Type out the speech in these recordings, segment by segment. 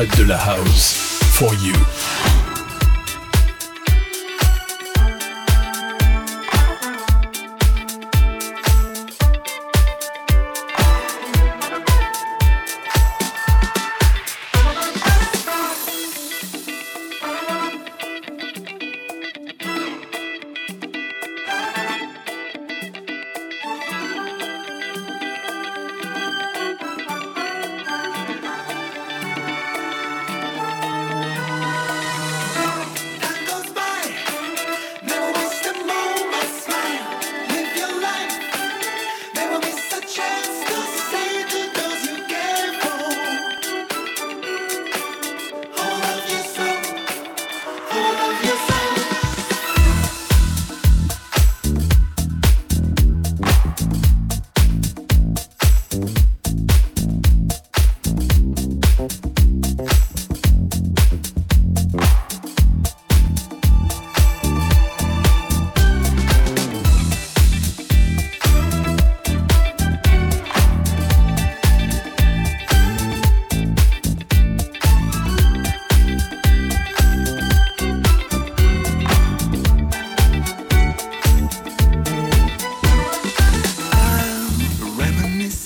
Fred de la House. For you.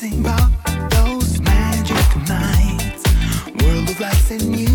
About those magic nights, world of lights and music.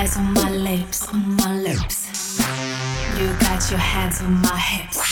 eyes on my lips, on my lips. You got your hands on my hips.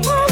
Happy.